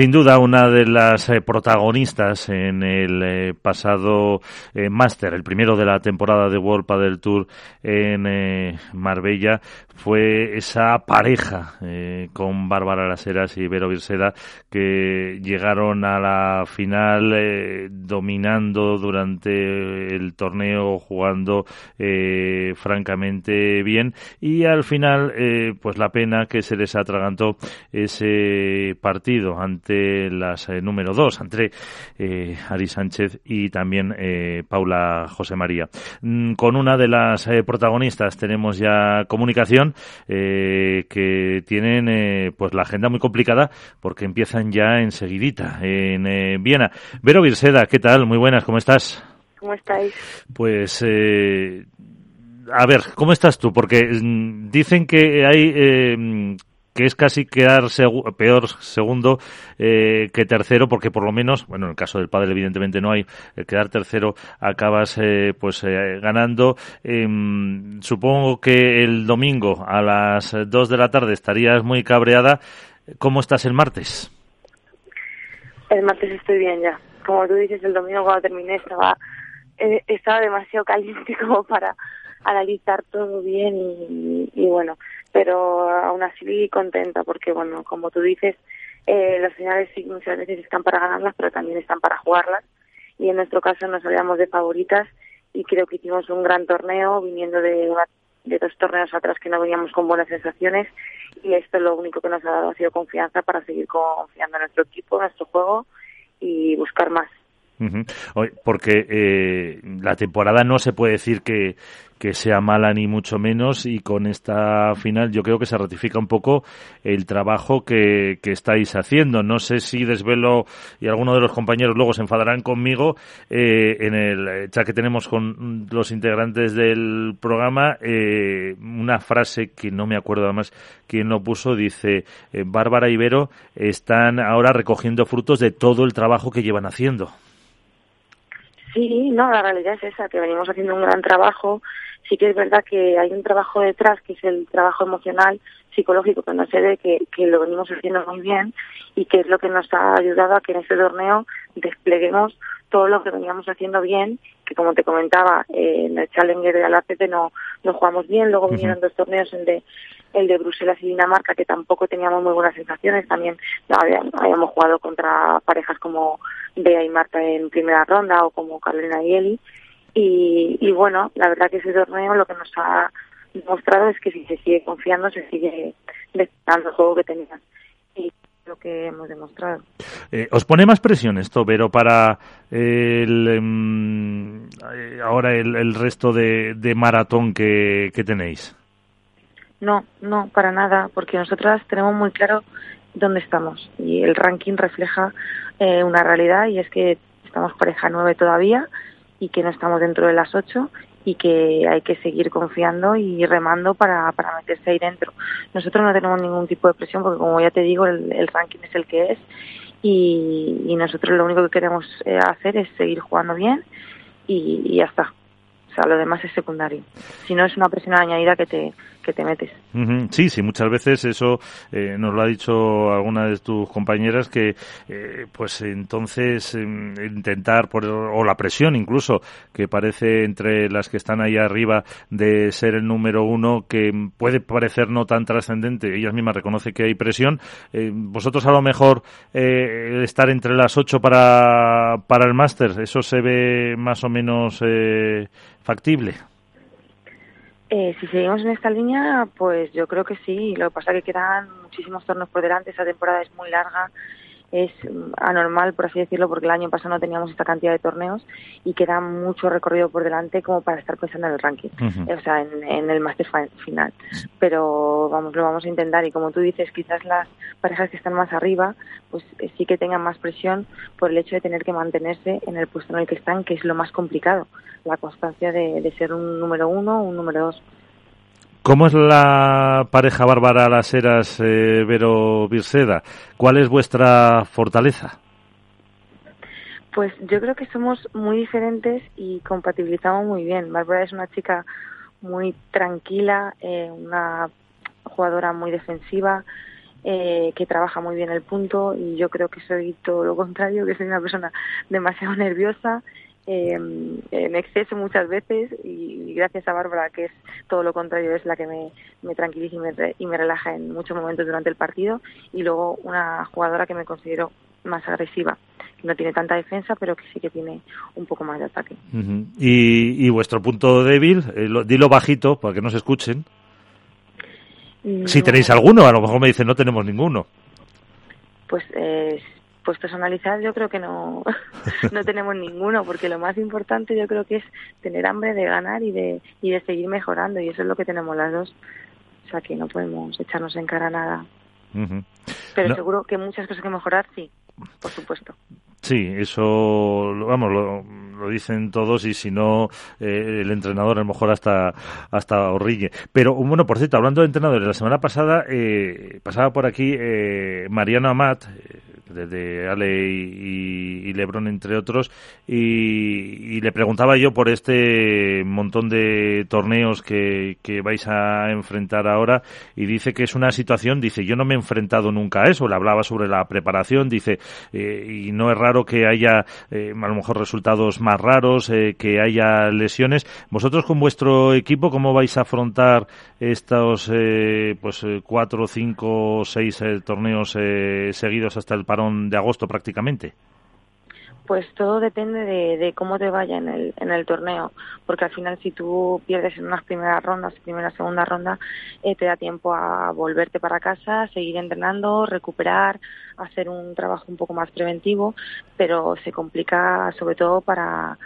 Sin duda, una de las eh, protagonistas en el eh, pasado eh, máster, el primero de la temporada de World del Tour en Marbella, fue esa pareja con Bárbara Laseras y Vero Virseda que llegaron a la final dominando durante el torneo, jugando francamente bien. Y al final, pues la pena que se les atragantó ese partido ante las eh, número dos, entre eh, Ari Sánchez y también eh, Paula José María. Mm, con una de las protagonistas tenemos ya comunicación que tienen pues la agenda muy complicada porque empiezan ya enseguidita en Viena. Vero Virseda, ¿qué tal? Muy buenas, ¿cómo estás? ¿Cómo estáis? Pues a ver, ¿cómo estás tú? Porque mm, dicen que hay que es casi quedar peor segundo eh, que tercero, porque por lo menos, bueno, en el caso del padre evidentemente no hay, el quedar tercero acabas eh, pues eh, ganando. Em, supongo que el domingo a las dos de la tarde estarías muy cabreada. ¿Cómo estás el martes? El martes estoy bien ya. Como tú dices, el domingo cuando terminé estaba, estaba demasiado caliente como para analizar todo bien y bueno, pero aún así contenta porque, bueno, como tú dices, eh, las finales sí muchas veces están para ganarlas, pero también están para jugarlas. Y en nuestro caso nos salíamos de favoritas y creo que hicimos un gran torneo viniendo de, de dos torneos atrás que no veníamos con buenas sensaciones y esto lo único que nos ha dado ha sido confianza para seguir confiando en nuestro equipo, en nuestro juego y buscar más. Porque eh, la temporada no se puede decir que, sea mala ni mucho menos y con esta final yo creo que se ratifica un poco el trabajo que, que estáis haciendo. No sé si desvelo y alguno de los compañeros luego se enfadarán conmigo eh, en el chat que tenemos con los integrantes del programa eh, una frase que no me acuerdo además quién lo puso dice eh, Bárbara Ibero están ahora recogiendo frutos de todo el trabajo que llevan haciendo. Sí, no, la realidad es esa, que venimos haciendo un gran trabajo. Sí que es verdad que hay un trabajo detrás, que es el trabajo emocional, psicológico, que no se ve, que, que lo venimos haciendo muy bien y que es lo que nos ha ayudado a que en este torneo despleguemos todo lo que veníamos haciendo bien, que como te comentaba, eh, en el Challenger de Albacete no, no jugamos bien, luego vinieron dos torneos, el de, el de Bruselas y Dinamarca, que tampoco teníamos muy buenas sensaciones, también habíamos jugado contra parejas como Bea y Marta en primera ronda o como Carolina y Eli, y, y bueno, la verdad que ese torneo lo que nos ha demostrado es que si se sigue confiando, se sigue dando el juego que tenía. Lo que hemos demostrado. Eh, ¿Os pone más presión esto, pero para el, em, ahora el, resto de, maratón que, tenéis? No, no, para nada, porque nosotras tenemos muy claro dónde estamos y el ranking refleja eh, una realidad y es que estamos pareja nueve todavía y que no estamos dentro de las ocho y que hay que seguir confiando y remando para, para meterse ahí dentro. Nosotros no tenemos ningún tipo de presión porque, como ya te digo, el, ranking es el que es y, y, nosotros lo único que queremos eh, hacer es seguir jugando bien y, y ya está. O sea, lo demás es secundario. Si no, es una presión añadida que te, que te metes. Sí, sí, muchas veces eso eh, nos lo ha dicho alguna de tus compañeras que, eh, pues entonces em, intentar, por, o la presión incluso, que parece entre las que están ahí arriba de ser el número uno, que puede parecer no tan trascendente, ellas mismas reconocen que hay presión. Eh, vosotros a lo mejor estar entre las ocho para, para el máster, ¿eso se ve más o menos Eh, si seguimos en esta línea, pues yo creo que sí. Lo que pasa es que quedan muchísimos torneos por delante. Esa temporada es muy larga es anormal, por así decirlo, porque el año pasado no teníamos esta cantidad de torneos y queda mucho recorrido por delante como para estar pensando en el ranking, o sea, en, el máster final. Pero vamos, lo vamos a intentar y como tú dices, quizás las parejas que están más arriba, pues eh, sí que tengan más presión por el hecho de tener que mantenerse en el puesto en el que están, que es lo más complicado, la constancia de, de ser un número uno o un número dos. ¿Cómo es la pareja Bárbara Las Heras eh, Vero Virseda? ¿Cuál es vuestra fortaleza? Pues yo creo que somos muy diferentes y compatibilizamos muy bien. Bárbara es una chica muy tranquila, eh, una jugadora muy defensiva eh, que trabaja muy bien el punto y yo creo que soy todo lo contrario, que soy una persona demasiado nerviosa, eh, en exceso muchas veces y, gracias a Bárbara, que es todo lo contrario, es la que me, me tranquiliza y me, y me relaja en muchos momentos durante el partido y luego una jugadora que me considero más agresiva no tiene tanta defensa, pero que sí que tiene un poco más de ataque. ¿Y, vuestro punto débil? Eh, dilo bajito para que no se escuchen. Si tenéis alguno, a lo mejor me dicen no tenemos ninguno. Pues eh, pues personalizar yo creo que no no tenemos ninguno porque lo más importante yo creo que es tener hambre de ganar y de y de seguir mejorando y eso es lo que tenemos las dos. O sea que no podemos echarnos en cara nada. Pero seguro que muchas cosas que mejorar sí por supuesto. Sí, eso, vamos, lo, dicen todos y si no, eh, el entrenador a lo mejor hasta, hasta horrille. Pero, bueno, por cierto, hablando de entrenadores, la semana pasada eh, pasaba por aquí eh, Mariano Amat, de Ale y, Lebron, entre otros, y, le preguntaba yo por este montón de torneos que, vais a enfrentar ahora, y dice que es una situación, dice, yo no me he enfrentado nunca a eso, le hablaba sobre la preparación, dice, eh, y no es raro que haya eh, a lo mejor resultados más raros, eh, que haya lesiones. Vosotros con vuestro equipo, ¿cómo vais a afrontar estos pues cuatro, cinco, seis torneos seguidos hasta el de agosto prácticamente? Pues todo depende de, cómo te vaya en el, en el torneo, porque al final si tú pierdes en unas primeras rondas, primera, segunda ronda, eh, te da tiempo a volverte para casa, seguir entrenando, recuperar, hacer un trabajo un poco más preventivo, pero se complica sobre todo para,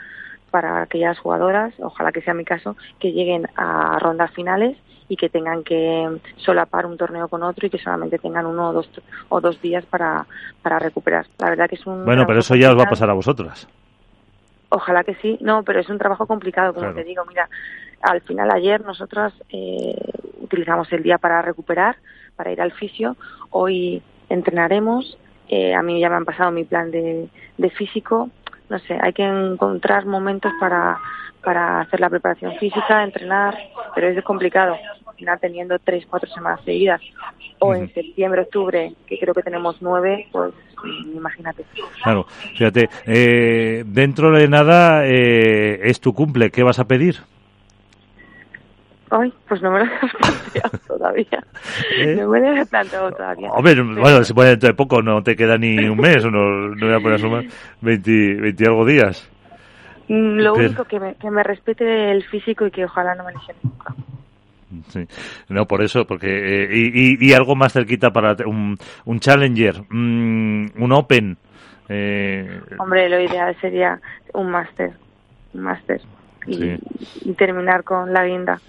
para aquellas jugadoras, ojalá que sea mi caso, que lleguen a rondas finales y que tengan que solapar un torneo con otro y que solamente tengan uno o dos, o dos días para, para recuperar. La verdad que es un... Bueno, pero eso ya os va a pasar a vosotras. Ojalá que sí, no, pero es un trabajo complicado, como te digo. Mira, al final ayer nosotros eh, utilizamos el día para recuperar, para ir al fisio. Hoy entrenaremos. Eh, a mí ya me han pasado mi plan de, de físico. No sé, hay que encontrar momentos para, para hacer la preparación física, entrenar, pero es complicado. Al teniendo tres, cuatro semanas seguidas, o en septiembre, octubre, que creo que tenemos nueve, pues mm, imagínate. Claro, fíjate, eh, dentro de nada eh, es tu cumple, ¿qué vas a pedir? Ay, pues no me lo he planteado todavía. ¿Eh? No me lo he planteado todavía. Hombre, bueno, se puede dentro de poco, no te queda ni un mes, no, no voy a poner a sumar 20, 20 algo días. Mm, lo único que me, que me respete el físico y que ojalá no me lesione nunca. Sí. No, por eso, porque eh, y, y, algo más cerquita para un, un Challenger, mm, un Open. Eh... Hombre, lo ideal sería un máster, un máster y, y, terminar con la guinda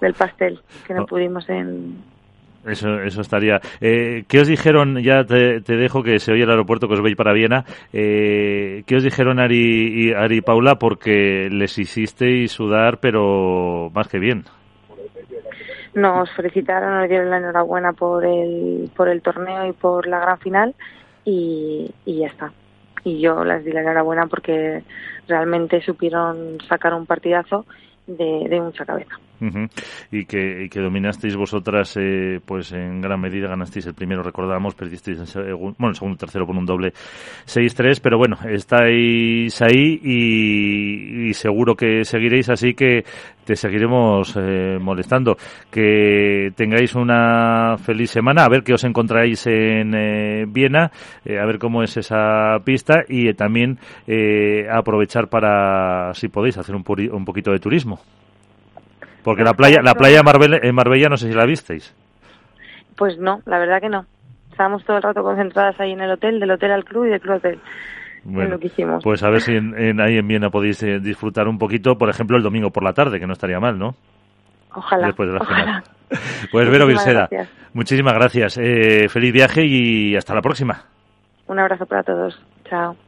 del pastel que no oh. pudimos en, eso, eso estaría. Eh, ¿Qué os dijeron? Ya te, dejo que se oye el aeropuerto que os veis para Viena. Eh, ¿Qué os dijeron Ari y Ari Paula? Porque les hicisteis sudar, pero más que bien. Nos felicitaron, nos dieron la enhorabuena por el, por el torneo y por la gran final y, y ya está. Y yo les di la enhorabuena porque realmente supieron sacar un partidazo de, de mucha cabeza y, que, que dominasteis vosotras, eh, pues en gran medida ganasteis el primero, recordamos, perdisteis el segundo, bueno, el segundo tercero con un doble 6-3, pero bueno, estáis ahí y, seguro que seguiréis, así que te seguiremos eh, molestando. Que tengáis una feliz semana, a ver qué os encontráis en eh, Viena, a ver cómo es esa pista y también aprovechar para, si podéis, hacer un, un poquito de turismo. Porque la playa, la playa Marbella, en Marbella no sé si la visteis. Pues no, la verdad que no. Estábamos todo el rato concentradas ahí en el hotel, del hotel al club y del club al hotel. Bueno, lo que hicimos. pues a ver si en, ahí en Viena podéis eh, disfrutar un poquito, por ejemplo, el domingo por la tarde, que no estaría mal, ¿no? Ojalá. Después de la ojalá. Pues Vero Virseda, muchísimas gracias. Eh, feliz viaje y hasta la próxima. Un abrazo para todos. Chao.